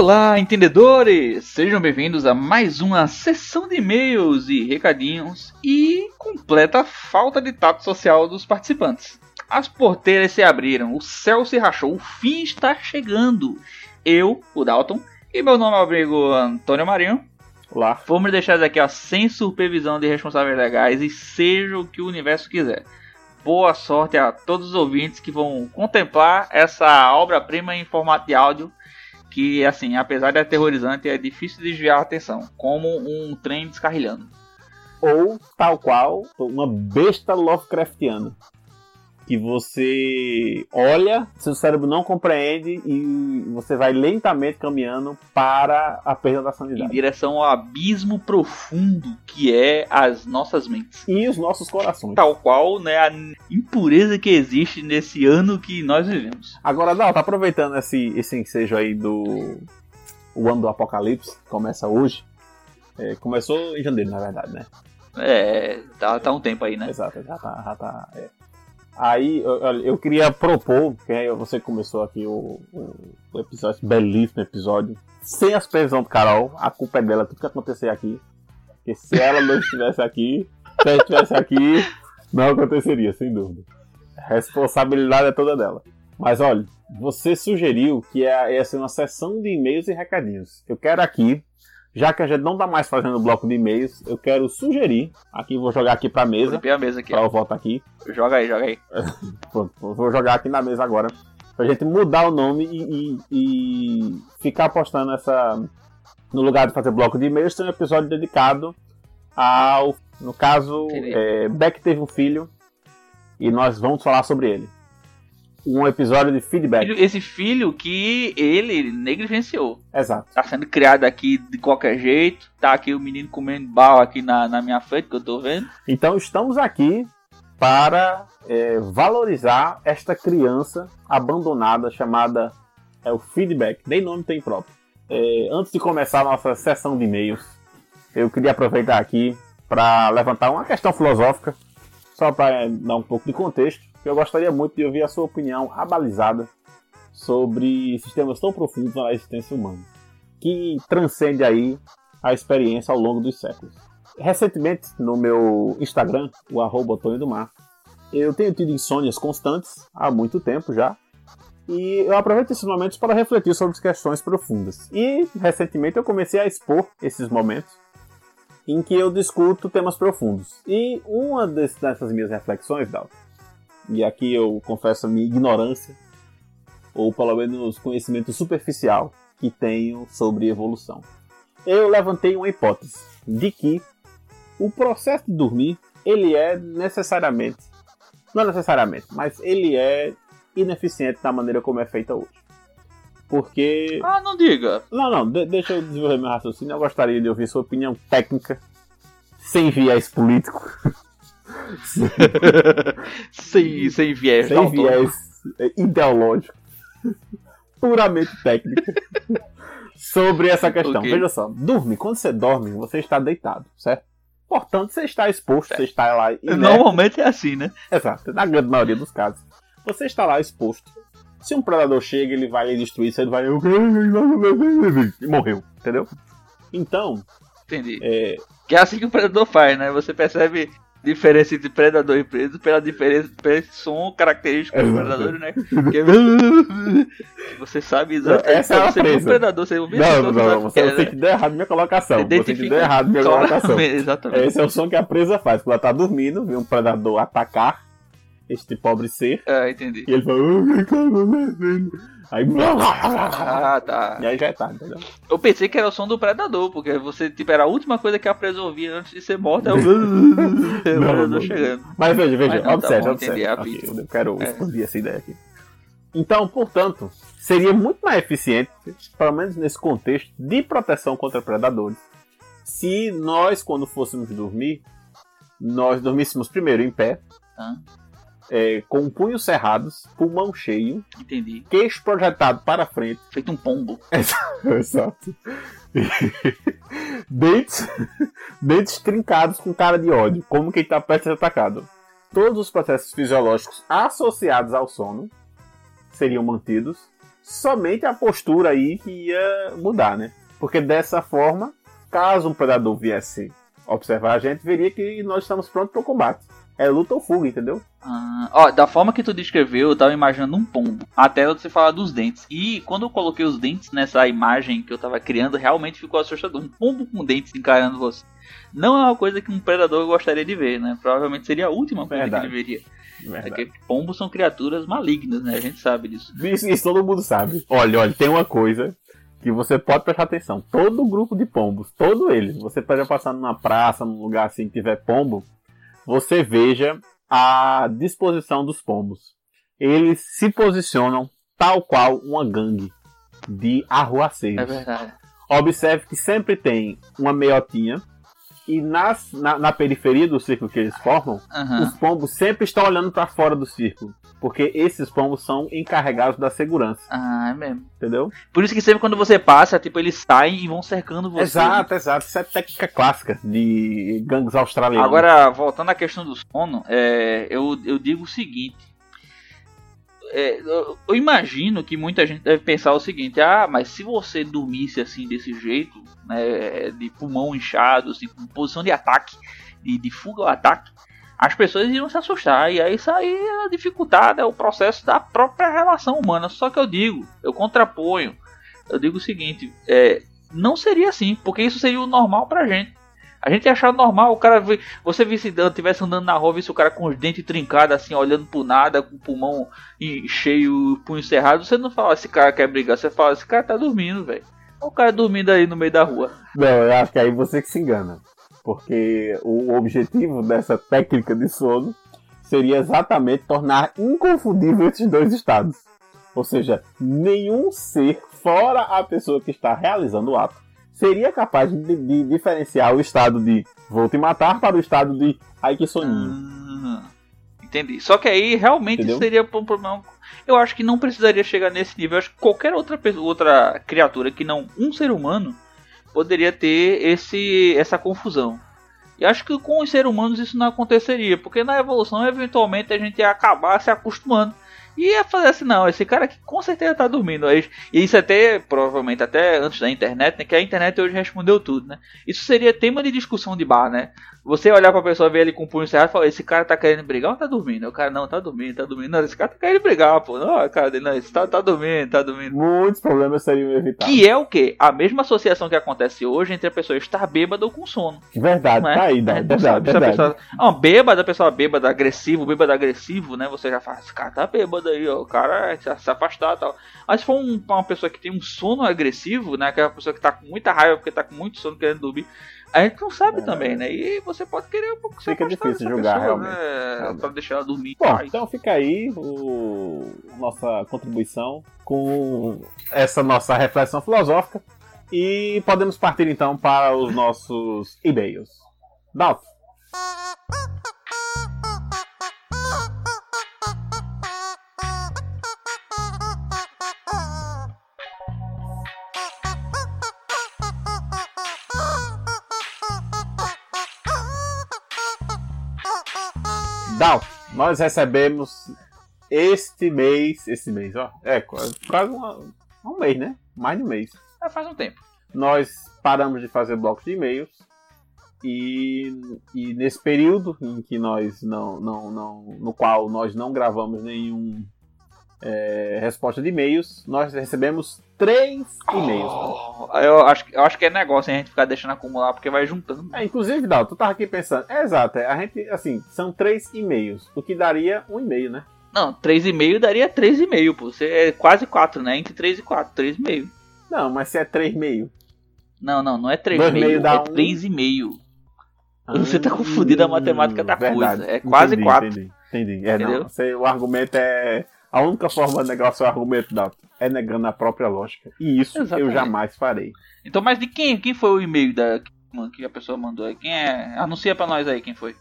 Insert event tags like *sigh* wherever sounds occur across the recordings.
Olá, entendedores! Sejam bem-vindos a mais uma sessão de e-mails e recadinhos e completa falta de tato social dos participantes. As porteiras se abriram, o céu se rachou, o fim está chegando. Eu, o Dalton, e meu nome é amigo Antônio Marinho. Olá. Vamos deixar aqui ó, sem supervisão de responsáveis legais e seja o que o universo quiser. Boa sorte a todos os ouvintes que vão contemplar essa obra-prima em formato de áudio que, assim, apesar de aterrorizante, é difícil desviar a atenção, como um trem descarrilhando. Ou, tal qual, uma besta Lovecraftiana. Que você olha, seu cérebro não compreende e você vai lentamente caminhando para a perda da Em sanidade. direção ao abismo profundo que é as nossas mentes. E os nossos corações. Tal qual né, a impureza que existe nesse ano que nós vivemos. Agora, Dal, tá aproveitando esse, esse ensejo aí do o ano do apocalipse, que começa hoje. É, começou em janeiro, na verdade, né? É, tá, tá um tempo aí, né? Exato, já tá. Já tá é. Aí eu, eu queria propor, que aí você começou aqui o, o, episódio, belíssimo episódio, sem as previsões do Carol, a culpa é dela, tudo que acontecer aqui. Porque se ela não estivesse aqui, se ela estivesse aqui, não aconteceria, sem dúvida. A responsabilidade é toda dela. Mas olha, você sugeriu que ia ia ser uma sessão de e-mails e recadinhos. Eu quero aqui, já que a gente não tá mais fazendo bloco de e-mails, eu quero sugerir, aqui vou jogar aqui pra Vou mesa, limpar a mesa aqui. pra ó. eu voltar aqui. Joga aí, joga aí. *laughs* Pronto, vou jogar aqui na mesa agora. Pra gente mudar o nome e, e- e ficar postando essa. No lugar de fazer bloco de e-mails, tem um episódio dedicado ao. No caso, é, Beck teve um filho e nós vamos falar sobre ele. Um episódio de feedback. Esse filho que ele negligenciou. Exato. Tá sendo criado aqui de qualquer jeito. Tá aqui o menino comendo barro aqui na, na minha frente, que eu tô vendo. Então estamos aqui para é, valorizar esta criança abandonada chamada é, o feedback. Nem nome tem próprio. É, antes de começar a nossa sessão de e-mails, eu queria aproveitar aqui para levantar uma questão filosófica, só para dar um pouco de contexto. Eu gostaria muito de ouvir a sua opinião abalizada sobre sistemas tão profundos na existência humana, que transcende aí a experiência ao longo dos séculos. Recentemente, no meu Instagram, o arroba Antônio do Mar, eu tenho tido insônias constantes há muito tempo já. E eu aproveito esses momentos para refletir sobre questões profundas. E recentemente eu comecei a expor esses momentos em que eu discuto temas profundos. E uma des- dessas minhas reflexões, Dal, e aqui eu confesso a minha ignorância, ou pelo menos conhecimento superficial que tenho sobre evolução. Eu levantei uma hipótese de que o processo de dormir, ele é necessariamente, não necessariamente, mas ele é ineficiente da maneira como é feita hoje. Porque. Ah, não diga. Não, não, de- deixa eu desenvolver meu raciocínio. Eu gostaria de ouvir sua opinião técnica, sem viés político, *laughs* *laughs* sem, sem viés. sem viés eh, ideológico, puramente técnico, *laughs* sobre essa questão. Ok. Veja só, dorme, quando você dorme, você está deitado, certo? Portanto, você está exposto, você está lá. inerte. Normalmente é assim, né? Exato, na grande maioria dos casos. Você está lá exposto. Se um predador chega, ele vai lhe destruir, você vai. E morreu, entendeu? Então, Entendi. é, Que é assim que o predador faz, né? Você percebe diferença entre predador e preso pela diferença pelo som característico do predador, né? *laughs* Que é- Você sabe exatamente. Essa é a você presa. predador, você ouviu não, não, não, sabe você, que é, você né? que deu errado minha colocação. Você que Identifica deu errado minha *laughs* colocação. *laughs* Exatamente. Esse é o som que a presa faz quando ela tá dormindo, vê um predador atacar este pobre ser, Ah, entendi. e ele fala. "Ah, cara, Aí. Ah, tá. E aí já é tarde, entendeu? Eu pensei que era o som do predador, porque você, tipo, era a última coisa que a presa ouvia antes de ser morta, é o, o predador não. chegando. Mas veja, veja, Mas não, tá observe, bom, observe. entendi, a Ok, pista. eu quero É. expandir essa ideia aqui. Então, portanto, seria muito mais eficiente, pelo menos nesse contexto, de proteção contra predadores, se nós, quando fôssemos dormir, nós dormíssemos primeiro em pé, Ah, é, com punhos cerrados, pulmão cheio, entendi. queixo projetado para frente, Feito um pombo. *laughs* Exato. *laughs* dentes, dentes trincados com cara de ódio, como quem está prestes a ser atacado. Todos os processos fisiológicos associados ao sono seriam mantidos somente a postura aí que ia mudar, né? Porque dessa forma, caso um predador viesse observar a gente, veria que nós estamos prontos para o combate. É luta ou fuga, entendeu? Ah, ó, da forma que tu descreveu, eu tava imaginando um pombo. Até você falar dos dentes. E quando eu coloquei os dentes nessa imagem que eu tava criando, realmente ficou assustador. Um pombo com dentes encarando você. Não é uma coisa que um predador gostaria de ver, né? Provavelmente seria a última coisa Verdade. que ele veria. Verdade. É que pombos são criaturas malignas, né? A gente sabe disso. Isso, isso todo mundo sabe. Olha, olha, tem uma coisa que você pode prestar atenção. Todo grupo de pombos, todo eles, você pode passar numa praça, num lugar assim que tiver pombo, você veja a disposição dos pombos. Eles se posicionam tal qual uma gangue de É arruaceiros. verdade. Observe que sempre tem uma meiotinha e nas, na, na periferia do círculo que eles formam, Aham. os pombos sempre estão olhando para fora do círculo. Porque esses pombos são encarregados da segurança, Ah, é mesmo. entendeu? Por isso que sempre quando você passa, tipo, eles saem e vão cercando você. Exato, exato. Isso é técnica clássica de gangues australianos. Agora, voltando à questão do sono, é, eu, eu digo o seguinte. É, eu, eu imagino que muita gente deve pensar o seguinte: ah, mas se você dormisse assim desse jeito, né, de pulmão inchado, assim, com posição de ataque, de, de fuga ao ataque, as pessoas iriam se assustar. E aí isso aí é dificultado, é o processo da própria relação humana. Só que eu digo, eu contraponho, eu digo o seguinte: é, não seria assim, porque isso seria o normal pra gente. A gente achar normal o cara ver. Você visse estivesse andando na rua, visse o cara com os dentes trincados, assim, olhando pro nada, com o pulmão cheio, punho cerrado. Você não fala, esse cara quer brigar, você fala, esse cara tá dormindo, velho. O cara dormindo aí no meio da rua. Não, eu acho que aí você que se engana. Porque o objetivo dessa técnica de sono seria exatamente tornar inconfundível esses dois estados. Ou seja, nenhum ser, fora a pessoa que está realizando o ato, seria capaz de, de diferenciar o estado de vou te matar para o estado de ai que soninho. Ah, entendi. Só que aí realmente Entendeu? seria um problema. Eu acho que não precisaria chegar nesse nível. Eu acho que qualquer outra, pessoa, outra criatura que não um ser humano poderia ter esse, essa confusão. E acho que com os seres humanos isso não aconteceria, porque na evolução eventualmente a gente ia acabar se acostumando. E ia fazer assim, não, esse cara aqui com certeza tá dormindo. Aí- E isso até, provavelmente, até antes da internet, né? Que a internet hoje respondeu tudo, né? Isso seria tema de discussão de bar, né? Você olhar pra pessoa, ver ele com o punho cerrado e falar, esse cara tá querendo brigar ou tá dormindo? O cara, não, tá dormindo, tá dormindo. Não, esse cara tá querendo brigar, pô. Não, cara não, esse tá, tá dormindo, tá dormindo. Muitos problemas seriam evitados. Que é o quê? A mesma associação que acontece hoje entre a pessoa estar bêbada ou com sono. Verdade, Não é? tá aí, gente não verdade, sabe verdade. pessoa. Ah, bêbada, a pessoa bêbada, agressivo, bêbado agressivo, né? Você já fala, esse cara tá bêbado aí, ó. O cara se, se afastar e tal. Mas se for um- uma pessoa que tem um sono agressivo, né? Aquela pessoa que tá com muita raiva porque tá com muito sono querendo dormir. A gente não sabe É. também, né? E você pode querer um pouco se Fica difícil julgar, pessoa, realmente. Né? Pra deixar ela dormir Bom, então fica aí o, nossa contribuição com essa nossa reflexão filosófica e podemos partir então para os nossos e-mails. Dalton, Dalton, nós recebemos este mês, este mês, ó, é quase, quase uma- um mês, né? Mais de um mês. É, faz um tempo. nós paramos de fazer blocos de e-mails e, e nesse período em que nós não, não, não no qual nós não gravamos nenhum é, resposta de e-mails, nós recebemos três e-mails. Oh, eu, acho, que- eu acho que é negócio hein, a gente ficar deixando acumular porque vai juntando. É, inclusive, Dal, tu tava aqui pensando, é exato, é, a gente, assim, são três e-mails, o que daria um e-mail, né? Não, 3,5 daria 3,5, pô. Você é quase 4, né? Entre 3 e 4, 3,5. Não, mas se é três e-mail. Não, não, não é Dois meio 3,5, dá é um. 3,5. Você tá confundindo a matemática da coisa, é quase entendi, quatro. Entendi, entendi. É, Entendeu? não, você- o argumento é. A única forma de negar o seu argumento, Dalton, é negando a própria lógica. E isso eu Exatamente. jamais farei. Então, mas de quem, quem foi o e-mail da, que a pessoa mandou aí? Quem é? Anuncia pra nós aí quem foi.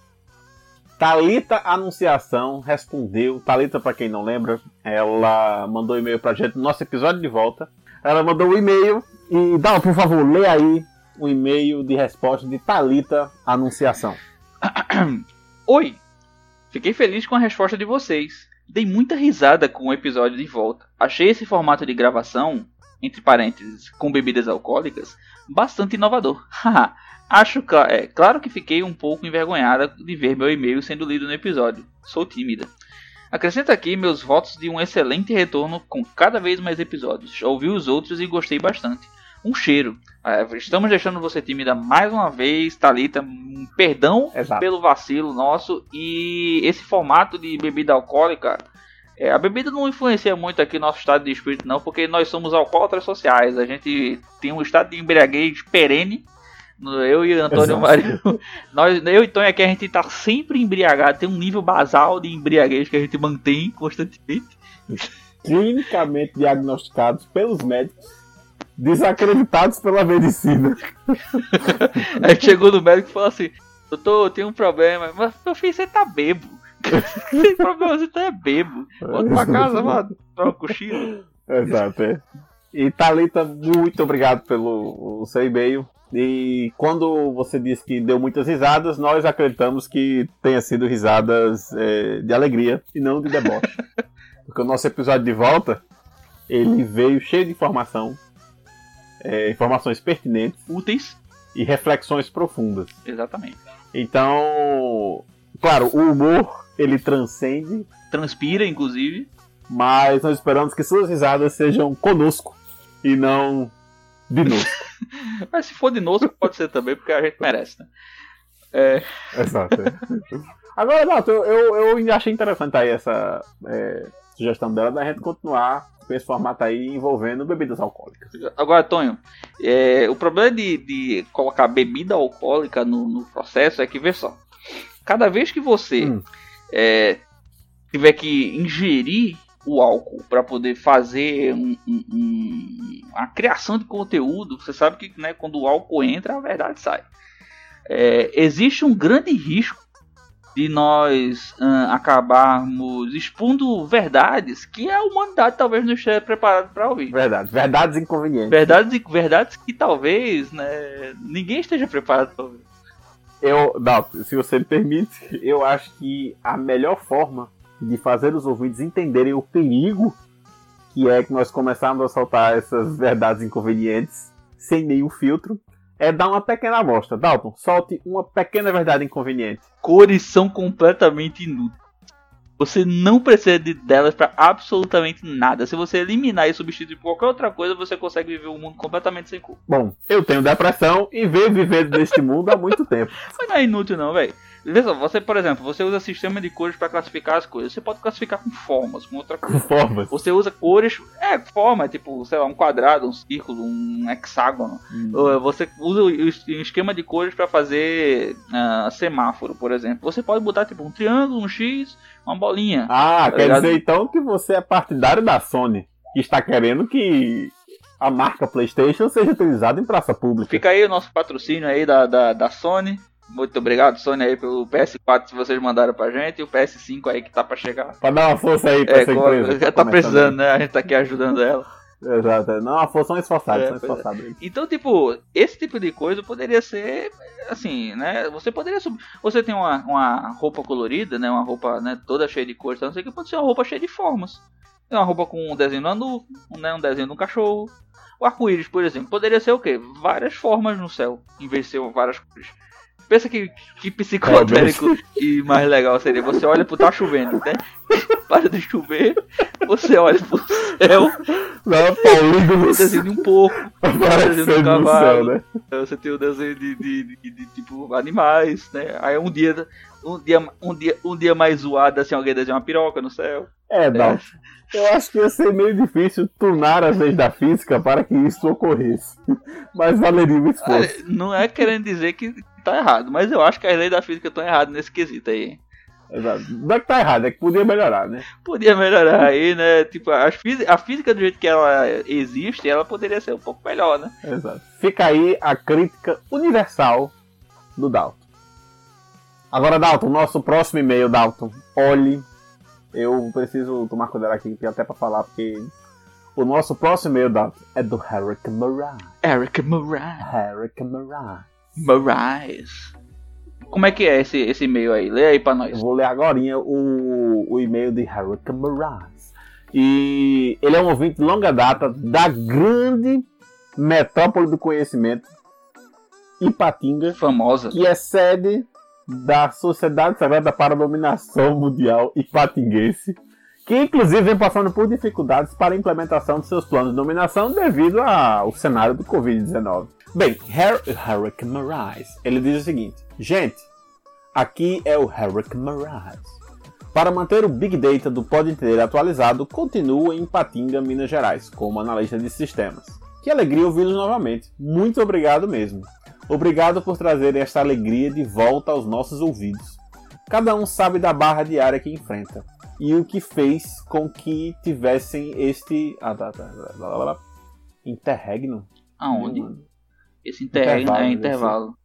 Talita Anunciação respondeu. Talita, pra quem não lembra, ela mandou e-mail pra gente no nosso episódio de volta. Ela mandou um e-mail e, Dalton, por favor, lê aí o e-mail de resposta de Talita Anunciação. *clears throat* Oi! Fiquei feliz com a resposta de vocês. Dei muita risada com o episódio de volta. Achei esse formato de gravação, entre parênteses, com bebidas alcoólicas, bastante inovador. *laughs* Acho cl é, claro que fiquei um pouco envergonhada de ver meu e-mail sendo lido no episódio. Sou tímida. Acrescento aqui meus votos de um excelente retorno com cada vez mais episódios. Já ouvi os outros e gostei bastante. Um cheiro. É, estamos deixando você tímida mais uma vez, Talita. Um perdão Exato. pelo vacilo nosso e esse formato de bebida alcoólica. É, a bebida não influencia muito aqui nosso estado de espírito, não, porque nós somos alcoólatras sociais. A gente tem um estado de embriaguez perene. Eu e Antônio Exato. Mário, *laughs* nós, eu e Tonho aqui, a gente tá sempre embriagado. Tem um nível basal de embriaguez que a gente mantém constantemente. Clinicamente diagnosticados pelos médicos, desacreditados pela medicina. *laughs* Aí chegou no médico e falou assim: Doutor, eu tenho um problema. Mas meu filho, você tá bebo. *laughs* Tem problema, você tá bebo. Volta pra casa, mano. Um cochilo. Exato, é. E Thalita, muito obrigado pelo seu e-mail. E quando você disse que deu muitas risadas, nós acreditamos que tenha sido risadas é, de alegria e não de deboche. *laughs* Porque o nosso episódio de volta, ele veio cheio de informação, é, informações pertinentes Úteis. e reflexões profundas. Exatamente. Então, claro, o humor ele transcende, Transpira, inclusive. mas nós esperamos que suas risadas sejam conosco e não de nós. *laughs* Mas se for de novo, pode ser também, porque a gente merece, né? É, Exato. Agora, Nato, eu, eu, eu achei interessante aí essa é, sugestão dela da gente continuar com esse formato aí envolvendo bebidas alcoólicas. Agora, Tonho, é, o problema de, de colocar bebida alcoólica no, no processo é que, vê só, cada vez que você Hum. é, tiver que ingerir o álcool para poder fazer um, um- um- a criação de conteúdo, você sabe que né, quando o álcool entra, a verdade sai. É, existe um grande risco de nós ah, acabarmos expondo verdades que a humanidade talvez não esteja preparada para ouvir. Verdade. Verdades inconvenientes. Verdades, verdades que talvez né, ninguém esteja preparado para ouvir. Eu, Dalton, se você me permite, eu acho que a melhor forma de fazer os ouvintes entenderem o perigo que é que nós começarmos a soltar essas verdades inconvenientes sem nenhum filtro é dar uma pequena amostra. Dalton, solte uma pequena verdade inconveniente. Cores são completamente inúteis. Você não precisa de- delas para absolutamente nada. Se você eliminar e substituir por qualquer outra coisa, você consegue viver um mundo completamente sem cor. Bom, eu tenho depressão e venho vivendo neste mundo há muito tempo. Mas não é inútil não, velho. Vê só, você, por exemplo, você usa sistema de cores para classificar as coisas. Você pode classificar com formas, com outra coisa. Formas. Você usa cores, é, forma, tipo, sei lá, um quadrado, um círculo, um hexágono. Ou Você usa o o esquema de cores para fazer ah, semáforo, por exemplo. Você pode botar tipo um triângulo, um X, uma bolinha. Ah, Tá quer ligado? dizer então que você é partidário da Sony, que está querendo que a marca PlayStation seja utilizada em praça pública. Fica aí o nosso patrocínio aí da, da, da Sony. Muito obrigado, Sony, aí pelo PS4 que vocês mandaram pra gente e o PS5 aí que tá pra chegar. Pra dar uma força aí pra É, essa empresa. já tá precisando, né? A gente tá aqui ajudando ela. *laughs* Exato. Não, uma força são esforçados, É, são é. esforçados. aí. Então, tipo, esse tipo de coisa poderia ser assim, né? Você poderia sub... você tem uma, uma roupa colorida, né? Uma roupa, né, toda cheia de cores, não sei o que pode ser uma roupa cheia de formas. É uma roupa com um desenho do anu, um, né, um desenho de um cachorro. O arco-íris, por exemplo, poderia ser o quê? Várias formas no céu, em vez de ser várias cores. Pensa que, que psicodélico e mais legal seria. Você olha pro tá chovendo, né? *laughs* Para de chover, você olha pro céu, Não, Paulinho o no desenho de um porco, Aparecendo desenho no céu, cavalo. né? Você tem o desenho de, de, de- de, tipo animais, né? Aí um dia, um dia, um dia, um dia mais zoado, assim, alguém desenha uma piroca no céu. É, Dalton. Eu acho que ia ser meio difícil turnar as leis da física para que isso ocorresse. *laughs* Mas valeria o esforço. Não é querendo dizer que tá errado, mas eu acho que as leis da física estão erradas nesse quesito aí. Exato. Não é que tá errado, é que podia melhorar, né? Podia melhorar aí, né? Tipo, as fí- a física do jeito que ela existe, ela poderia ser um pouco melhor, né? Exato. Fica aí a crítica universal do Dalton. Agora, Dalton, nosso próximo e-mail, Dalton. Olhe, eu preciso tomar cuidado aqui, até pra falar, porque o nosso próximo e-mail, Dalton, é do Eric Moraes. Eric Moraes. Eric Moraes. Moraes. Como é que é esse, esse e-mail aí? Lê aí pra Eu nós. vou ler agora o, o e-mail de Haruka Moraes. E ele é um ouvinte de longa data da grande metrópole do conhecimento, Ipatinga, Famosa. que é sede da Sociedade Secreta para a Dominação Mundial Ipatinguense, que inclusive vem passando por dificuldades para a implementação de seus planos de dominação devido ao cenário do Covid-19. Bem, Har Haruka Moraes, ele diz o seguinte: Gente, aqui é o Haruka Moraes. Para manter o Big Data do Pod Inteiro atualizado, continua em Patinga, Minas Gerais, como analista de sistemas. Que alegria ouvi-los novamente. Muito obrigado mesmo. Obrigado por trazer esta alegria de volta aos nossos ouvidos. Cada um sabe da barra diária que enfrenta e o que fez com que tivessem este ah, tá, tá, tá, interregno. Aonde? Esse interregno Intervalo, é né? intervalo.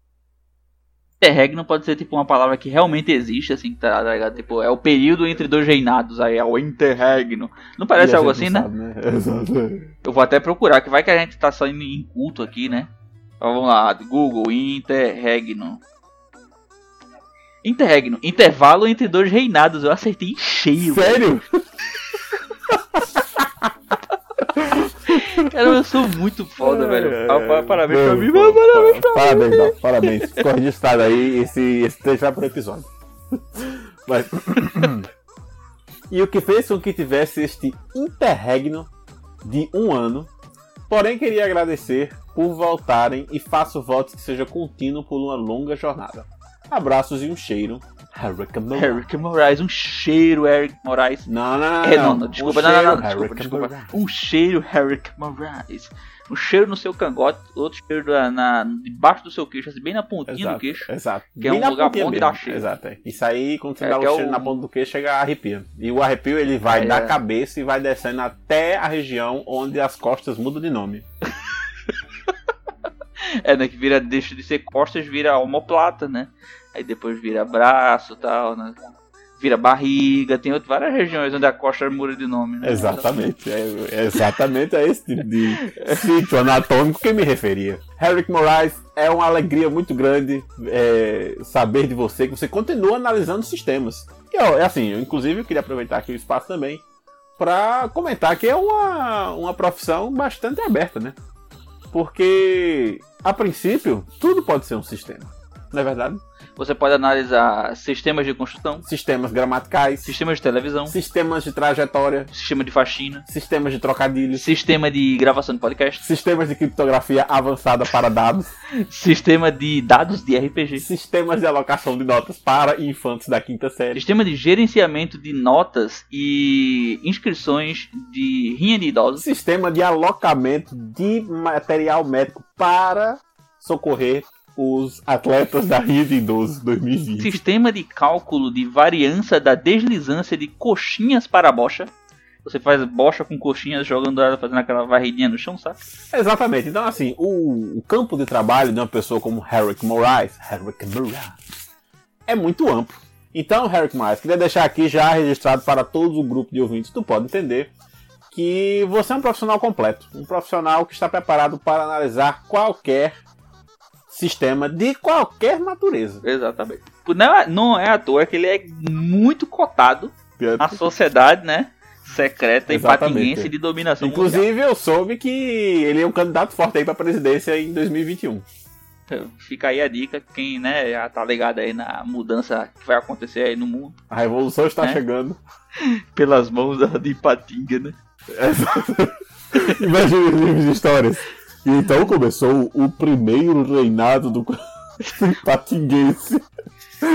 Interregno pode ser tipo uma palavra que realmente existe, assim, tá ligado? Tipo, é o período entre dois reinados, aí é o interregno. Não parece algo assim, né? sabe, *laughs* Exato. Eu vou até procurar, que vai que a gente tá saindo em culto aqui, né? Então, vamos lá, Google, interregno. Interregno, intervalo entre dois reinados. Eu acertei em cheio. Sério? *laughs* Cara, eu sou muito foda, velho. É, pa- Parabéns pra mim, mas parabéns pra Parabéns, não, parabéns. Ficou registrado aí, esse, esse trecho vai pro episódio. Mas... e o que fez com que tivesse este interregno de um ano. Porém, queria agradecer por voltarem e faço votos que seja contínuo por uma longa jornada. Abraços e um cheiro. Eric Moraes, um cheiro, Eric Moraes. Não, não, não. É, não, não, desculpa, Um não, não, não, desculpa, desculpa. Moraes. Um cheiro, Eric Moraes. Um cheiro no seu cangote, outro cheiro na, na- debaixo do seu queixo, assim, bem na pontinha do Exato, queixo. exato. Que é Bem um na lugar bom dar cheiro. Exato, é. Isso aí, quando você É, dá o é cheiro o- na ponta do queixo, chega a arrepia. E o arrepio, ele vai É. da cabeça e vai descendo até a região onde as costas mudam de nome. *laughs* É, né? Que vira, deixa de ser costas, vira omoplata, né? Aí depois vira braço e tal, né? Vira barriga, tem outras, várias regiões onde a costa muda de nome, né? Exatamente. É, é exatamente a esse tipo de *laughs* sítio anatômico que me referia. Herrick Moraes, é uma alegria muito grande é, saber de você que você continua analisando sistemas. E, ó, é assim, eu, inclusive eu queria aproveitar aqui o espaço também para comentar que é uma, uma profissão bastante aberta, né? Porque, a princípio, tudo pode ser um sistema. Não é verdade? Você pode analisar sistemas de construção, Sistemas gramaticais, sistemas de televisão, sistemas de trajetória, sistema de faxina, sistemas de trocadilhos, sistema de gravação de podcast, sistemas de criptografia avançada para dados, *laughs* sistema de dados de RPG, sistemas de alocação de notas para infantes da quinta série, sistema de gerenciamento de notas e inscrições de rinha de idosos, sistema de alocamento de material médico para socorrer os atletas da Rio de Idoso 2020. sistema de cálculo de variância da deslizância de coxinhas para bocha. Você faz bocha com coxinhas jogando ela, fazendo aquela varridinha no chão, sabe? Exatamente. Então, assim, o, o campo de trabalho de uma pessoa como Herrick Moraes, Herrick Moraes, é muito amplo. Então, Herrick Moraes, queria deixar aqui já registrado para todo o grupo de ouvintes do Pode Entender que você é um profissional completo. Um profissional que está preparado para analisar qualquer sistema de qualquer natureza. Exatamente. Não é, não é à toa que ele é muito cotado na sociedade, né? Secreta e patinense de dominação mundial. Inclusive, eu soube que ele é um candidato forte aí para presidência em 2021. Fica aí a dica, quem né, já tá ligado aí na mudança que vai acontecer aí no mundo. A revolução está É. chegando. *laughs* Pelas mãos da de Patinga, né? *laughs* Imagina os livros de histórias. E então começou o primeiro reinado do *laughs* patinguense.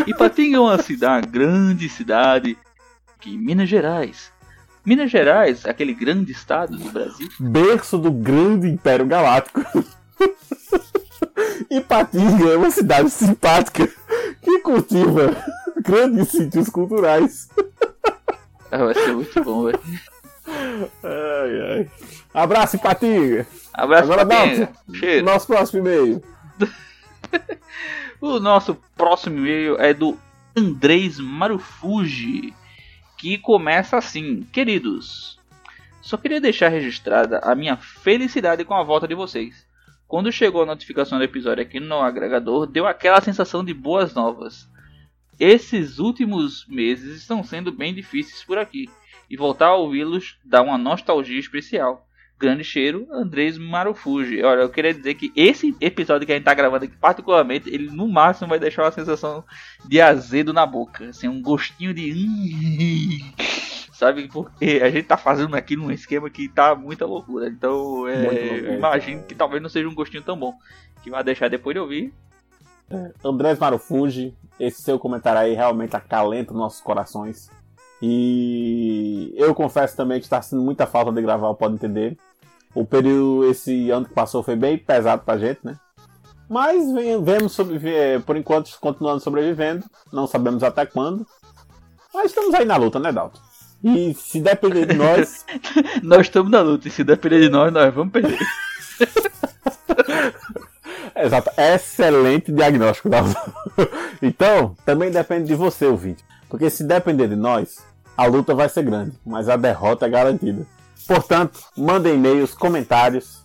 Ipatinga é uma cidade, grande cidade que Minas Gerais. Minas Gerais, aquele grande estado do Brasil. Berço do grande Império Galáctico. *laughs* Ipatinga é uma cidade simpática que cultiva *laughs* grandes sítios culturais. Ah, Vai ser muito bom, velho. Ai, ai. Abraço, Ipatinga. Abraço Agora. Dalton, Cheiro. nosso próximo e-mail. *laughs* O nosso próximo e-mail é do Andrés Marufuji, que começa assim: Queridos, só queria deixar registrada a minha felicidade com a volta de vocês. Quando chegou a notificação do episódio aqui no agregador, deu aquela sensação de boas novas. Esses últimos meses estão sendo bem difíceis por aqui, e voltar a ouvi-los dá uma nostalgia especial. Grande cheiro, Andrés Marufuji. Olha, eu queria dizer que esse episódio que a gente tá gravando aqui, particularmente, ele no máximo vai deixar uma sensação de azedo na boca. Assim, um gostinho de. Sabe? Porque a gente tá fazendo aqui num esquema que tá muita loucura. Então, é, eu imagino que talvez não seja um gostinho tão bom. Que vai deixar depois de ouvir. É, Andrés Marufuji, esse seu comentário aí realmente acalenta nossos corações. E eu confesso também que está sendo muita falta de gravar o Pode Entender. O período, esse ano que passou, foi bem pesado pra gente, né? Mas vemos sobreviver, por enquanto, continuando sobrevivendo. Não sabemos até quando. Mas estamos aí na luta, né, Dalton? E se depender de nós. *laughs* nós estamos na luta, e se depender de nós, nós vamos perder. *laughs* Exato, excelente diagnóstico, Dalton. *laughs* então, também depende de você, ouvinte. Porque se depender de nós, a luta vai ser grande, mas a derrota é garantida. Portanto, mandem e-mails, comentários,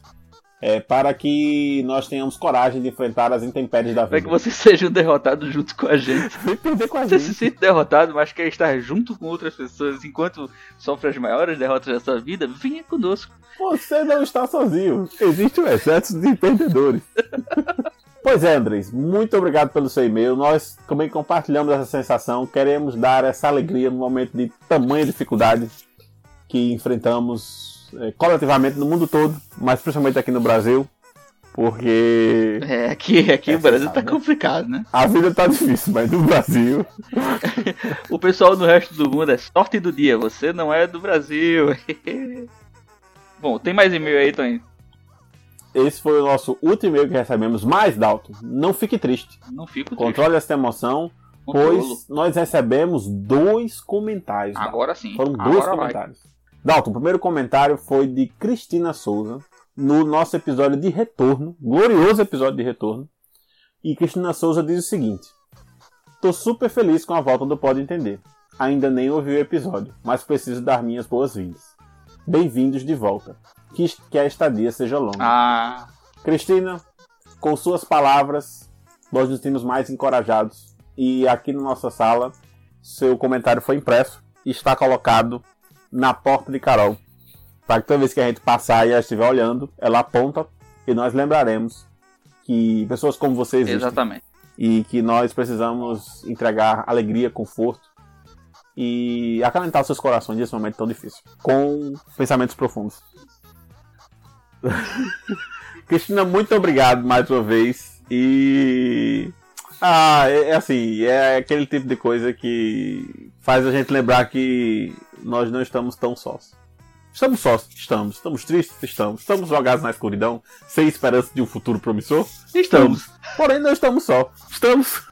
é, para que nós tenhamos coragem de enfrentar as intempéries da vida. Para que você *laughs* seja derrotado junto com a gente. Vem perder com a você gente. se sente derrotado, mas quer estar junto com outras pessoas enquanto sofre as maiores derrotas da sua vida, venha conosco. Você não está sozinho. Existe um exército de entendedores. *laughs* Pois é, Andres, muito obrigado pelo seu e-mail. Nós também compartilhamos essa sensação. Queremos dar essa alegria no momento de tamanha dificuldade que enfrentamos é, coletivamente no mundo todo, mas principalmente aqui no Brasil. Porque. É, aqui, aqui é, o Brasil sabe, tá né? complicado, né? A vida tá difícil, mas no Brasil. *laughs* o pessoal no resto do mundo é sorte do dia, você não é do Brasil. *laughs* Bom, tem mais e-mail aí, Tony? Esse foi o nosso último e-mail que recebemos. Mas, Dalton, não fique triste. Não fico triste. Controle essa emoção, pois nós recebemos dois comentários. Agora Dalton. sim. Foram Agora dois comentários. Dalton, o primeiro comentário foi de Cristina Souza, no nosso episódio de retorno, glorioso episódio de retorno. E Cristina Souza diz o seguinte: Tô super feliz com a volta do Pode Entender. Ainda nem ouvi o episódio, mas preciso dar minhas boas-vindas. Bem-vindos de volta que, que a estadia seja longa. Ah. Cristina, com suas palavras, nós nos temos mais encorajados. E aqui na nossa sala, seu comentário foi impresso e está colocado na porta de Carol. Para que toda vez que a gente passar e ela estiver olhando, ela aponta e nós lembraremos que pessoas como você existem. Exatamente. E que nós precisamos entregar alegria, conforto e acalentar seus corações nesse momento tão difícil. Com pensamentos profundos. *laughs* Cristina, muito obrigado mais uma vez. E. Ah, é, é, assim, é aquele tipo de coisa que faz a gente lembrar que nós não estamos tão sós. Estamos sós, estamos. Estamos tristes, estamos. Estamos jogados na escuridão, sem esperança de um futuro promissor? Estamos. Porém, não estamos só. Estamos.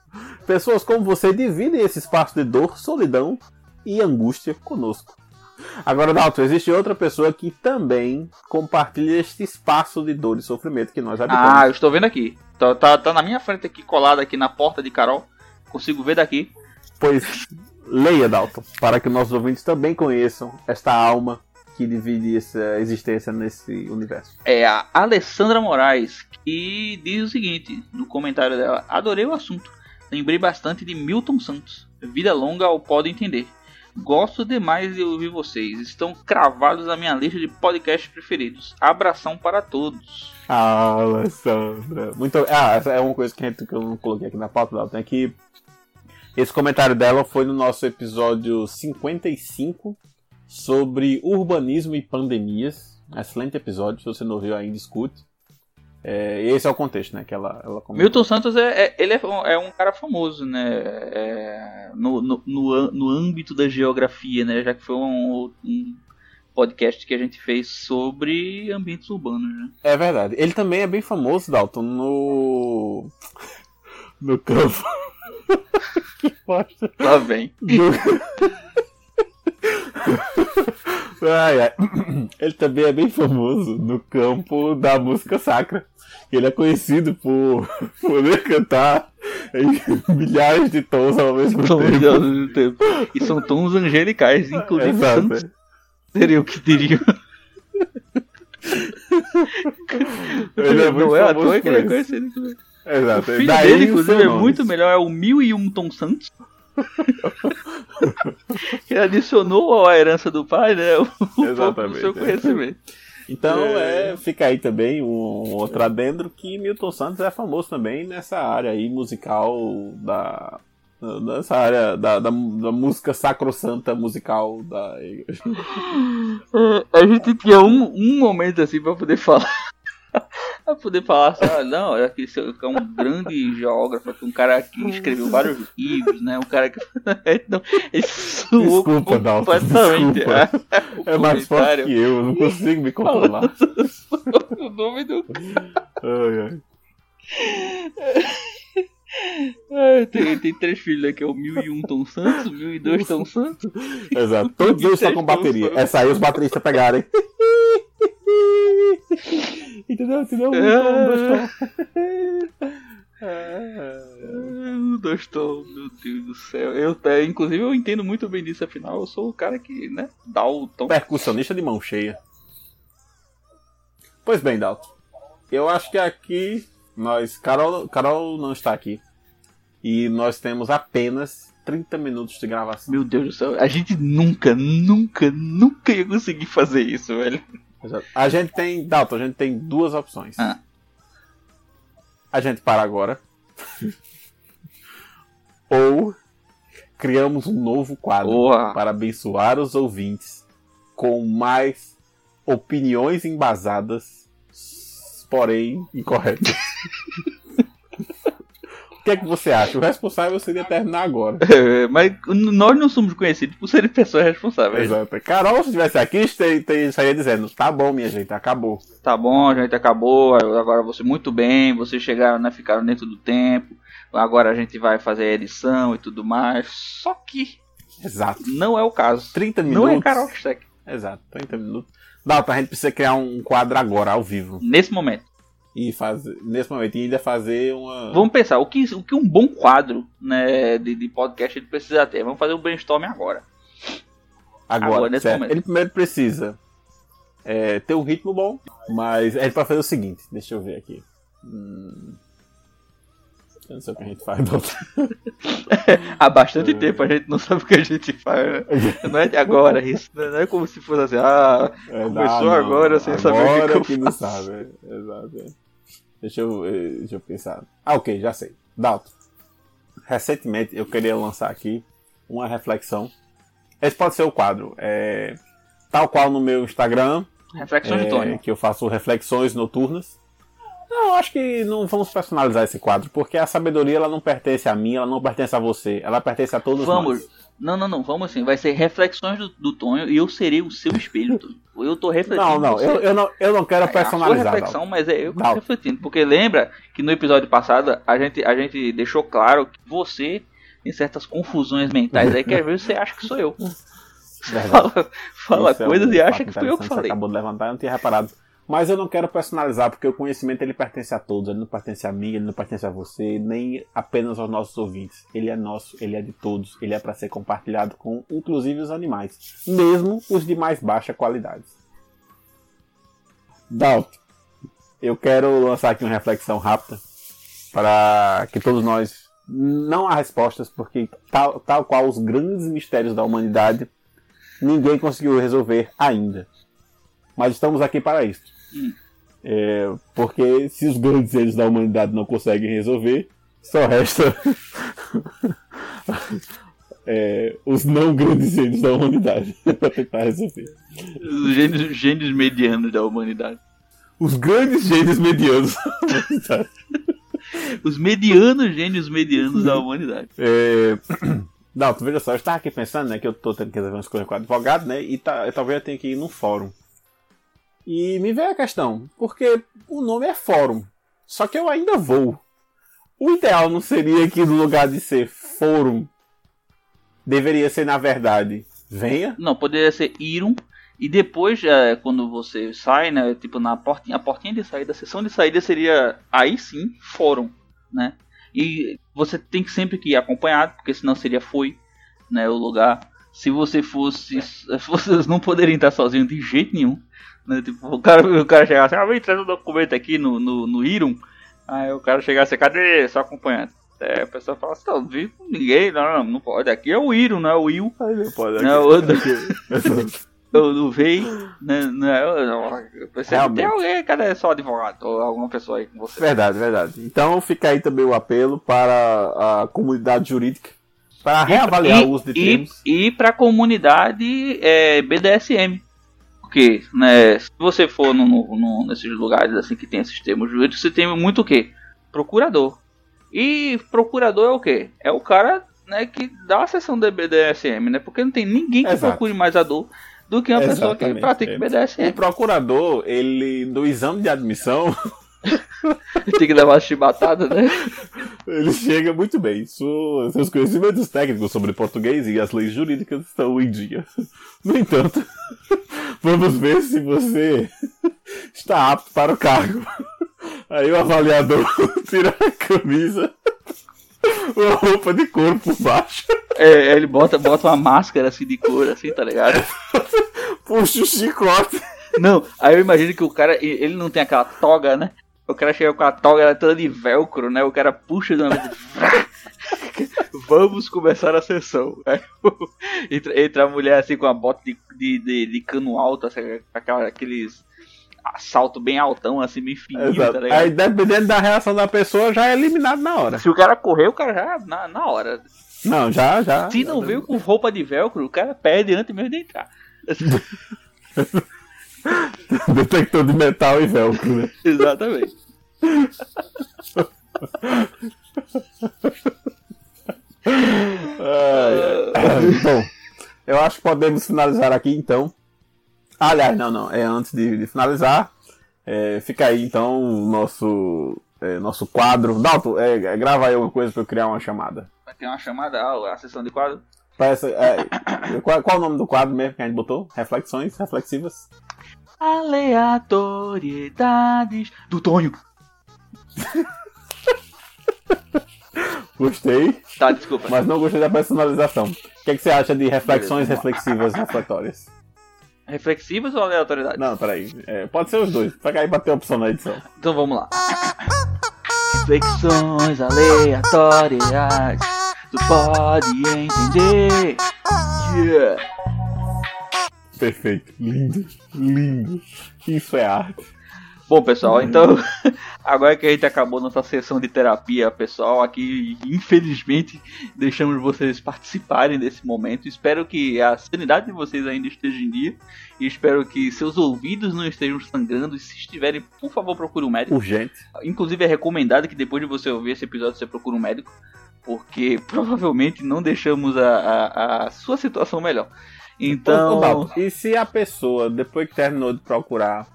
Pessoas como você dividem esse espaço de dor, solidão e angústia conosco. Agora, Dalton, existe outra pessoa que também compartilha este espaço de dor e sofrimento que nós habitamos. Ah, eu estou vendo aqui. Tá, tá, tá na minha frente aqui, colada aqui na porta de Carol. Consigo ver daqui. Pois leia, Dalton, para que nossos ouvintes também conheçam esta alma que divide essa existência nesse universo. É a Alessandra Moraes, que diz o seguinte no comentário dela: Adorei o assunto. Lembrei bastante de Milton Santos. Vida longa ao pode entender. Gosto demais de ouvir vocês. Estão cravados na minha lista de podcasts preferidos. Abração para todos. Ah, Alessandra. Muito... Ah, essa é uma coisa que, eu não coloquei aqui na pauta. Tem que. Esse comentário dela foi no nosso episódio 55 sobre urbanismo e pandemias. Excelente episódio. Se você não ouviu ainda, escute. É, esse é o contexto, né? Que ela, ela Milton Santos é, é ele é, é, um cara famoso, né? É, no, no, no, no, âmbito da geografia, né? Já que foi um, um, podcast que a gente fez sobre ambientes urbanos, né? É verdade. Ele também é bem famoso, Dalton, no. *laughs* no campo. Que bosta. Lá vem. No... *laughs* ai, ai. Ele também é bem famoso no campo da música sacra. Ele é conhecido por poder cantar em *laughs* milhares de tons ao mesmo tons tempo. Ao mesmo tempo. E são tons angelicais, *laughs* inclusive Exato. Santos seria o que diria. Ele é muito não é à famoso toa que ele é isso. conhecido. Exato. O filho Daí dele, inclusive, é muito melhor, é o Mil e Um Tom Santos. *laughs* que adicionou à herança do pai, né? O Exatamente. seu conhecimento. Então, É. é, fica aí também um outro adendo que Milton Santos é famoso também nessa área aí musical da. Nessa área da, da, da música sacrossanta musical da. É, *laughs* a gente tinha um, um momento assim pra poder falar. Pra poder falar assim, ah, não, é que é um grande geógrafo, aqui, um cara que escreveu vários livros, né? Um cara que. *laughs* Não, ele suou Desculpa, Dalton, completamente. desculpa. o *laughs* É mais forte que eu, eu não consigo me controlar. *laughs* o nome do. Ai, ai. Tem, tem três filhos aqui, é o 1001 Tom Santos, o 1002 Tom Santos. Exato. Todos eles estão com bateria. Essa aí os bateristas pegarem. *laughs* Entendeu? Entendeu? Um tom, dois tom. Dois Tom, meu Deus do céu. Eu, é, inclusive, eu entendo muito bem disso, afinal, eu sou o cara que, né, dá o tom. Percussionista de mão cheia. Pois bem, Dalton. Eu acho que aqui nós. Carol, Carol não está aqui. E nós temos apenas 30 minutos de gravação. Meu Deus do céu, a gente nunca, nunca, nunca ia conseguir fazer isso, velho. A gente tem. Dalton, a gente tem duas opções. Ah. A gente para agora. *laughs* Ou criamos um novo quadro Boa. para abençoar os ouvintes com mais opiniões embasadas, porém incorretas. O que é que você acha? O responsável seria terminar agora. É, mas nós não somos conhecidos por serem pessoas responsáveis. Exato. Carol, se estivesse aqui, estaria dizendo: tá bom, minha gente, acabou. Tá bom, a gente acabou, agora você muito bem, vocês chegaram, né, ficaram dentro do tempo, agora a gente vai fazer a edição e tudo mais. Só que Exato. não é o caso. 30 minutos. Não é Carol Steck, Exato, 30 minutos. Dalton, a gente precisa criar um quadro agora, ao vivo. nesse momento. E fazer, nesse momento, e ainda fazer uma. Vamos pensar, o que, o que um bom quadro né, de, de podcast ele precisa ter? Vamos fazer um brainstorm agora. agora, agora, nesse certo? momento. Ele primeiro precisa é, ter um ritmo bom, mas a gente vai fazer o seguinte: deixa eu ver aqui. Hum, eu não sei o que a gente faz. *laughs* Há bastante tempo a gente não sabe o que a gente faz, né? Não é de agora *laughs* isso, não é como se fosse assim, ah, É, Começou dá, agora sem saber o que agora que eu que não sabe. é, Exato. Deixa eu, eh, deixa eu pensar. Ah, ok, já sei. Dalton, recentemente eu queria lançar aqui uma reflexão. Esse pode ser o quadro. é, tal qual no meu Instagram, reflexão de é, Tony. que eu faço reflexões noturnas. Não, acho que não vamos personalizar esse quadro, porque a sabedoria ela não pertence a mim, ela não pertence a você, ela pertence a todos Vamos. nós. Não, não, não, vamos assim, vai ser reflexões do, do Tonho e eu serei o seu espelho, Tonho. Eu tô refletindo. Não, não, eu, eu não, eu não quero É a sua personalizar. reflexão, Dalton. mas é eu que tô refletindo. Porque lembra que no episódio passado a gente, a gente deixou claro que você tem certas confusões mentais aí que às vezes você acha que sou eu. Verdade. *laughs* Fala, fala é coisas um e acha que fui eu que falei. Você acabou de levantar, eu não tinha reparado. Mas eu não quero personalizar, porque o conhecimento ele pertence a todos. Ele não pertence a mim, ele não pertence a você, nem apenas aos nossos ouvintes. Ele é nosso, ele é de todos. Ele é para ser compartilhado com, inclusive, os animais, mesmo os de mais baixa qualidade. Dalton, eu quero lançar aqui uma reflexão rápida para que todos nós não há respostas, porque tal, tal qual os grandes mistérios da humanidade, ninguém conseguiu resolver ainda. Mas estamos aqui para isso. Hum. É, porque se os grandes seres da humanidade não conseguem resolver, só resta *laughs* é, os não grandes gênios da humanidade *laughs* para tentar resolver. Os gênios, gênios medianos da humanidade. Os grandes gênios medianos da humanidade. Os medianos gênios medianos da humanidade. É... *clears throat* Não, tu veja só, eu estava aqui pensando, né, que eu tô tendo que resolver umas coisas com o advogado, né, e tá, eu, talvez eu tenha que ir num fórum. E me veio a questão, porque o nome é fórum, só que eu ainda vou. O ideal não seria que no lugar de ser fórum, deveria ser, na verdade, venha? Não, poderia ser Irum. E depois, é, quando você sai, né? Tipo, na portinha, a portinha de saída, a sessão de saída seria aí sim, fórum, né? E você tem que sempre que ir acompanhado, porque senão seria foi, né? O lugar. Se você fosse. Vocês não poderiam estar sozinhos de jeito nenhum. Né? Tipo, o cara, o cara chegasse, ah, vem trazer um documento aqui no, no, no Irum. Aí o cara chegasse, cadê seu acompanhante? É, a pessoa fala assim, não, vi com ninguém, não, não, não pode. Aqui é o Irum, não é o Will. Aí não pode. Não, o *laughs* eu não veio, né? Não, eu, eu pensei que tem alguém, cadê só advogado? Ou alguma pessoa aí com você. Verdade, verdade. Então fica aí também o apelo para a comunidade jurídica para reavaliar e, o uso de e, termos. E para a comunidade é, BDSM. Porque, né, se você for no, no, no, nesses lugares assim que tem esses termos jurídicos, você tem muito o quê? Procurador. E procurador é o quê? É o cara né, que dá a sessão de BDSM, né? Porque não tem ninguém que Exato. procure mais a dor do que uma pessoa que Exatamente. pratica É. O BDSM. procurador, ele, no exame de admissão, *laughs* *laughs* tem que levar chibatada, né? ele chega muito bem. Sua- seus conhecimentos técnicos sobre português e as leis jurídicas estão em dia. No entanto, *laughs* vamos ver se você *laughs* está apto para o cargo. Aí o avaliador tira a camisa, uma roupa de couro por baixo, É, ele bota, bota uma máscara assim de cor, assim, tá ligado? puxa o chicote. Não, aí eu imagino que o cara, ele não tem aquela toga, né? O cara chega com a toga ela é toda de velcro, né? O cara puxa de uma vez. *laughs* Vamos começar a sessão. Aí, *laughs* entra, entra a mulher assim com a bota de, de, de, de cano alto, assim, aquela, aqueles salto bem altão, assim, bem fininho, tá? Aí dependendo da reação da pessoa, já é eliminado na hora. Se o cara correr, o cara já na, na hora. Não, já, já. Se não veio com roupa de velcro, o cara perde antes mesmo de entrar. *laughs* *laughs* Detector de metal e velcro, né? *laughs* Exatamente. Ai, ai. Bom, eu acho que podemos finalizar aqui então. Aliás, não, não. É antes de, de finalizar. é, fica aí então o nosso, é, nosso quadro. Dalton, é, é, grava aí alguma coisa para eu criar uma chamada. Vai ter uma chamada, a sessão de quadro. Essa, é, qual, qual é o nome do quadro mesmo que a gente botou? Reflexões reflexivas? Aleatoriedades do Tonho. *laughs* Gostei, Tá, desculpa. mas não gostei da personalização. O que, é que você acha de reflexões reflexivas refletórias? Reflexivas ou aleatoriedade? Não, peraí. É, pode ser os dois. Vai cair pra ter opção na edição. Então vamos lá. Reflexões aleatórias. Tu pode entender. Yeah. Perfeito. Lindo. Lindo. Isso é arte. Bom, pessoal, então *laughs* agora que a gente acabou nossa sessão de terapia, pessoal, aqui infelizmente deixamos vocês participarem desse momento. Espero que a sanidade de vocês ainda esteja em dia e espero que seus ouvidos não estejam sangrando. E se estiverem, por favor, procure um médico. Urgente. Inclusive é recomendado que depois de você ouvir esse episódio você procure um médico, porque *laughs* provavelmente não deixamos a, a, a sua situação melhor. Então, e se a pessoa, depois que terminou de procurar,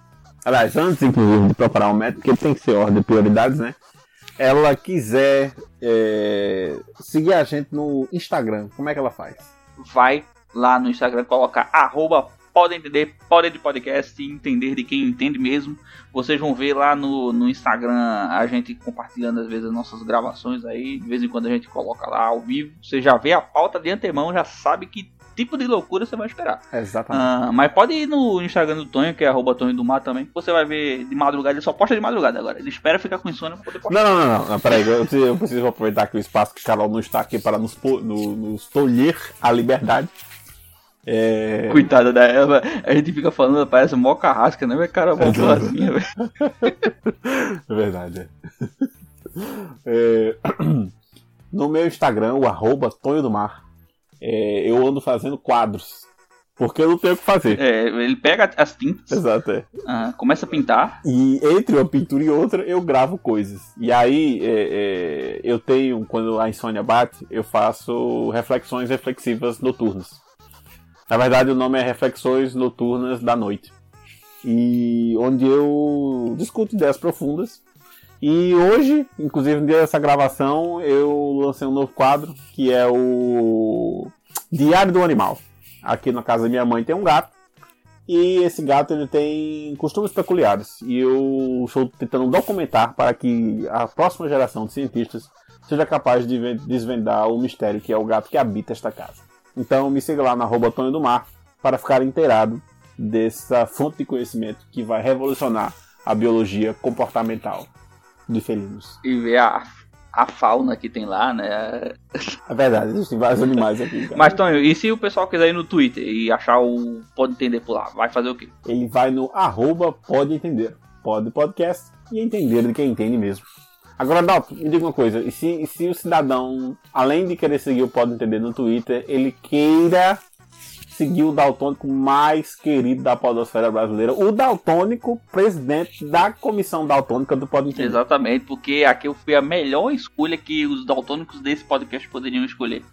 aliás, antes inclusive de procurar um médico, porque tem que ser ordem de prioridades, né? Ela quiser é, seguir a gente no Instagram, como é que ela faz? vai lá no Instagram colocar arroba pode entender, pode de podcast e entender de quem entende mesmo. Vocês vão ver lá no, no Instagram a gente compartilhando às vezes as nossas gravações aí. De vez em quando a gente coloca lá ao vivo. Você já vê a pauta de antemão, já sabe que tipo de loucura você vai esperar. Exatamente. Ah, mas pode ir no Instagram do Tonho, que é arroba Tonho do Mar também. que Você vai ver de madrugada, ele só posta de madrugada agora. Ele espera ficar com insônia pra poder postar. Não, não, não, não, peraí, eu, preciso- eu preciso aproveitar aqui o espaço que o Carol não está aqui para nos, no- nos tolher a liberdade. É, Coitada da Eva, a gente fica falando, parece mó carrasca, né? Mas cara, mó Exato. boazinha, velho. *laughs* É verdade. é. É, *clears throat* no meu Instagram, o arroba Tonho do Mar, é, eu ando fazendo quadros. Porque eu não tenho o que fazer. É, ele pega as tintas, Exato, é. ah, começa a pintar. E entre uma pintura e outra, eu gravo coisas. E aí, é, é, eu tenho, quando a insônia bate, eu faço reflexões reflexivas noturnas. Na verdade, o nome é Reflexões Noturnas da Noite. E onde eu discuto ideias profundas. E hoje, inclusive no dia dessa gravação, eu lancei um novo quadro, que é o Diário do Animal. Aqui na casa da minha mãe tem um gato. E esse gato ele tem costumes peculiares. E eu estou tentando documentar para que a próxima geração de cientistas seja capaz de ve- desvendar o mistério que é o gato que habita esta casa. Então me siga lá na arroba Tonho do Mar para ficar inteirado dessa fonte de conhecimento que vai revolucionar a biologia comportamental de felinos. E ver a, a fauna que tem lá, né? É verdade, existem vários animais aqui. Cara. Mas, Tonho, e se o pessoal quiser ir no Twitter e achar o Pode Entender por lá, vai fazer o quê? Ele vai no arroba pode entender. Pode podcast e entender de quem entende mesmo. Agora, Dalton, me diga uma coisa. E se, se o cidadão, além de querer seguir o Pode Entender no Twitter, ele queira seguir o daltônico mais querido da podosfera brasileira, o daltônico presidente da comissão daltônica do Entender. Exatamente, porque aqui eu fui a melhor escolha que os daltônicos desse podcast poderiam escolher.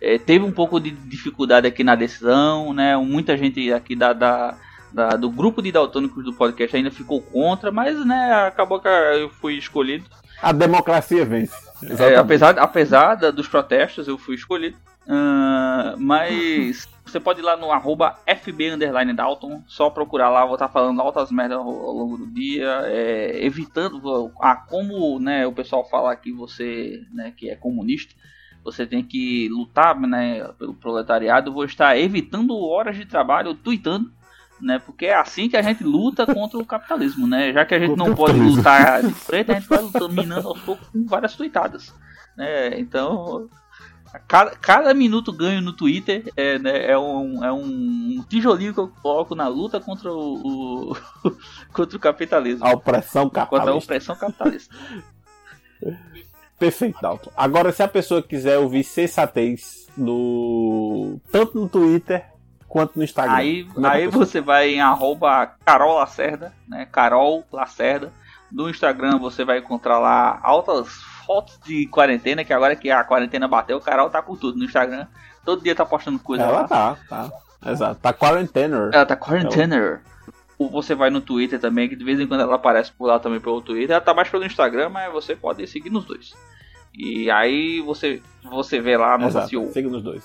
É, teve um pouco de dificuldade aqui na decisão, né? Muita gente aqui da, da, da, do grupo de daltônicos do podcast ainda ficou contra, mas né, acabou que eu fui escolhido. A democracia vence. É, apesar apesar da, dos protestos, eu fui escolhido. Uh, mas você pode ir lá no arroba FB Dalton, só procurar lá, vou estar falando altas merdas ao, ao longo do dia, é, evitando a como né, o pessoal fala que você né, que é comunista, você tem que lutar né, pelo proletariado, vou estar evitando horas de trabalho, tweetando, né, porque é assim que a gente luta contra o capitalismo, né, já que a gente não pode lutar de frente, a gente vai lutando, minando aos poucos com várias tweetadas, né, então Cada, cada minuto ganho no Twitter é, né, é, um, é um tijolinho que eu coloco na luta contra o, o *laughs* contra o capitalismo. A opressão capitalista. Contra a opressão capitalista. *laughs* Perfeito, Dalton. Agora, se a pessoa quiser ouvir sensatez no tanto no Twitter quanto no Instagram. Aí, é aí você vai em arroba Carol Lacerda, né? Carol Lacerda. No Instagram você vai encontrar lá altas fotos de quarentena, que agora que a quarentena bateu, o Carol tá com tudo no Instagram. Todo dia tá postando coisa Ela lá. tá, tá. Exato. Tá quarentener. Ela tá quarentener. Ou você vai no Twitter também, que de vez em quando ela aparece por lá também pelo Twitter. Ela tá mais pelo Instagram, mas você pode seguir nos dois. E aí você, você vê lá no Exato, siga nos dois.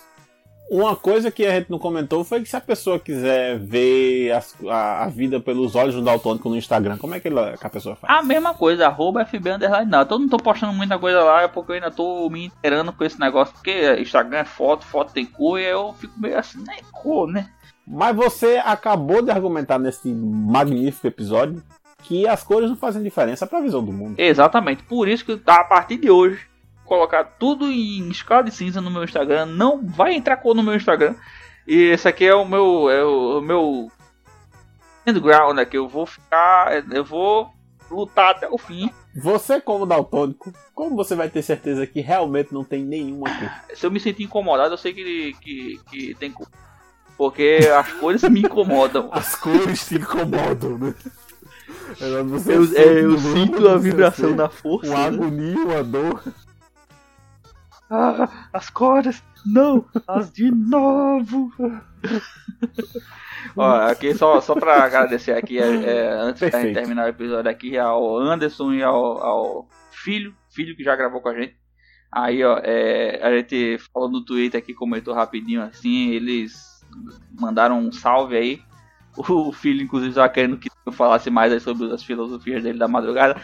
Uma coisa que a gente não comentou foi que se a pessoa quiser ver as, a, a, vida pelos olhos do Daltônico no Instagram, como é que, ela, que a pessoa faz? A mesma coisa, arroba FB Underline. Não, eu não tô postando muita coisa lá, é porque eu ainda tô me inteirando com esse negócio, porque Instagram é foto, foto tem cor, e eu fico meio assim, nem cor, né? Mas você acabou de argumentar nesse magnífico episódio que as cores não fazem diferença para a visão do mundo. Exatamente, por isso que a partir de hoje colocar tudo em escala de cinza no meu Instagram, não vai entrar cor no meu Instagram. E esse aqui é o meu é o, meu underground, né, que eu vou ficar, eu vou lutar até o fim. Você como daltônico, como você vai ter certeza que realmente não tem nenhuma aqui? Se eu me sentir incomodado, eu sei que, que, que tem cor. Porque as cores me incomodam. *laughs* As cores te incomodam, né? eu, é, eu sinto a vibração da força. Uma né? agonia, uma dor. Ah, as cores! Não! As de novo! Ó, aqui só, só pra agradecer aqui, é, é, antes Perfeito. de terminar o episódio aqui, ao Anderson e ao, ao, filho, filho que já gravou com a gente. Aí, ó, é, a gente falou no Twitter aqui, comentou rapidinho assim, eles mandaram um salve aí. O filho, inclusive, estava querendo que eu falasse mais sobre as filosofias dele da madrugada.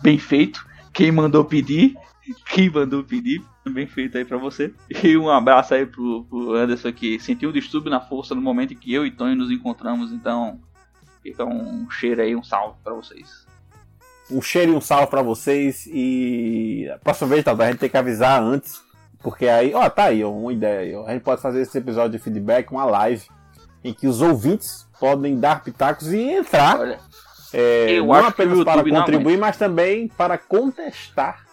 Bem feito. Quem mandou pedir quem mandou pedir, bem feito aí pra você. E um abraço aí pro, pro Anderson que sentiu um distúrbio na força no momento em que eu e Tony nos encontramos. Então, fica um cheiro aí, um salve para vocês. Um cheiro e um salve para vocês. E a próxima vez, tá, a gente tem que avisar antes. Porque aí, ó, tá aí, ó, uma ideia aí. A gente pode fazer esse episódio de feedback, uma live, em que os ouvintes podem dar pitacos e entrar. Olha, é, não apenas para contribuir, mas também para contestar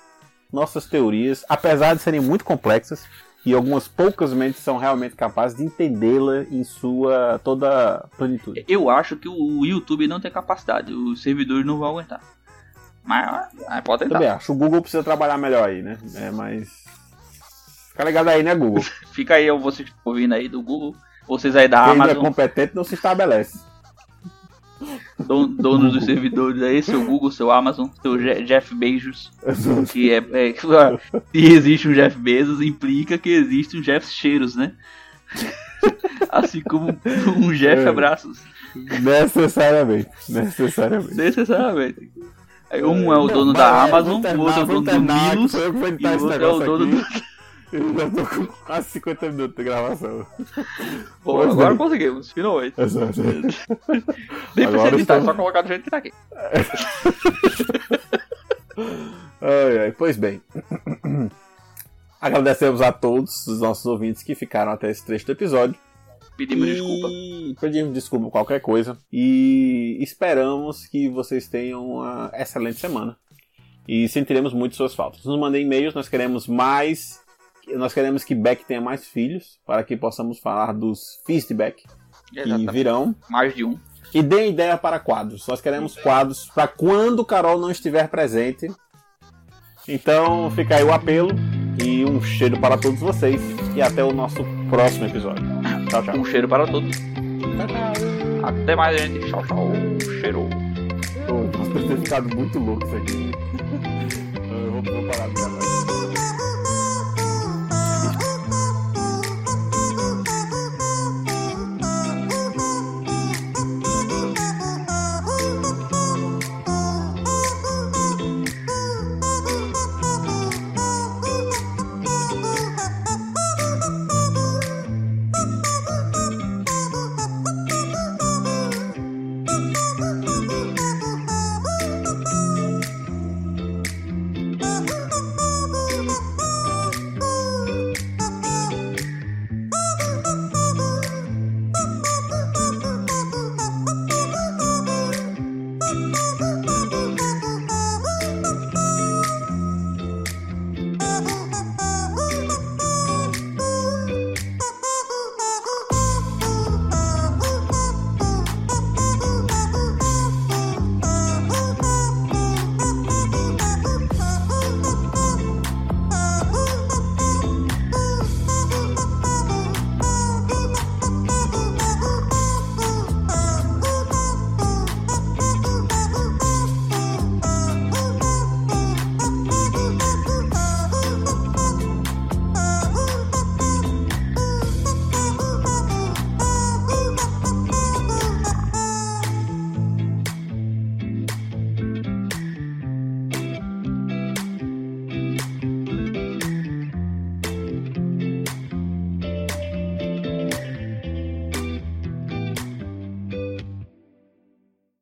nossas teorias, apesar de serem muito complexas, e algumas poucas mentes são realmente capazes de entendê-la em sua toda plenitude. Eu acho que o YouTube não tem capacidade, os servidores não vão aguentar. Mas, mas pode tentar. Também acho. O Google precisa trabalhar melhor aí, né? É, mas. Fica ligado aí, né, Google? *laughs* Fica aí, vocês ouvindo aí do Google. Vocês aí da Quem Amazon. Quem é competente não se estabelece dono dos servidores aí, seu Google, seu Amazon, seu Jeff Bezos. que é, é, *laughs* se existe um Jeff Bezos, implica que existe um Jeff Cheiros, né? *laughs* assim como um Jeff é. Abraços. Necessariamente. Necessariamente. Necessariamente. Um é o dono da Amazon, o outro é o dono do Milos, e o outro é o dono do. Eu já tô com quase 50 minutos de gravação. Pois agora bem. conseguimos, finalmente. Exato. Nem precisa Agora editar, é estamos- só colocar do jeito que tá aqui. *laughs* Ai, ai, pois bem. *clears throat* Agradecemos a todos os nossos ouvintes que ficaram até esse trecho do episódio. Pedimos e... desculpa. Pedimos desculpa por qualquer coisa. E esperamos que vocês tenham uma excelente semana. E sentiremos muito suas faltas. Nos mandem e-mails, nós queremos mais. Nós queremos que Beck tenha mais filhos, para que possamos falar dos feedback que virão. Mais de um. E deem ideia para quadros. Nós queremos quadros para quando Carol não estiver presente. Então fica aí o apelo. E um cheiro para todos vocês. E até o nosso próximo episódio. Tchau, tchau. Um cheiro para todos. Tchau, tchau. Até mais, gente. Tchau, tchau. Cheiro. Nossa, deve ter ficado muito louco isso aqui. *laughs* Eu vou, vou parar de gravar.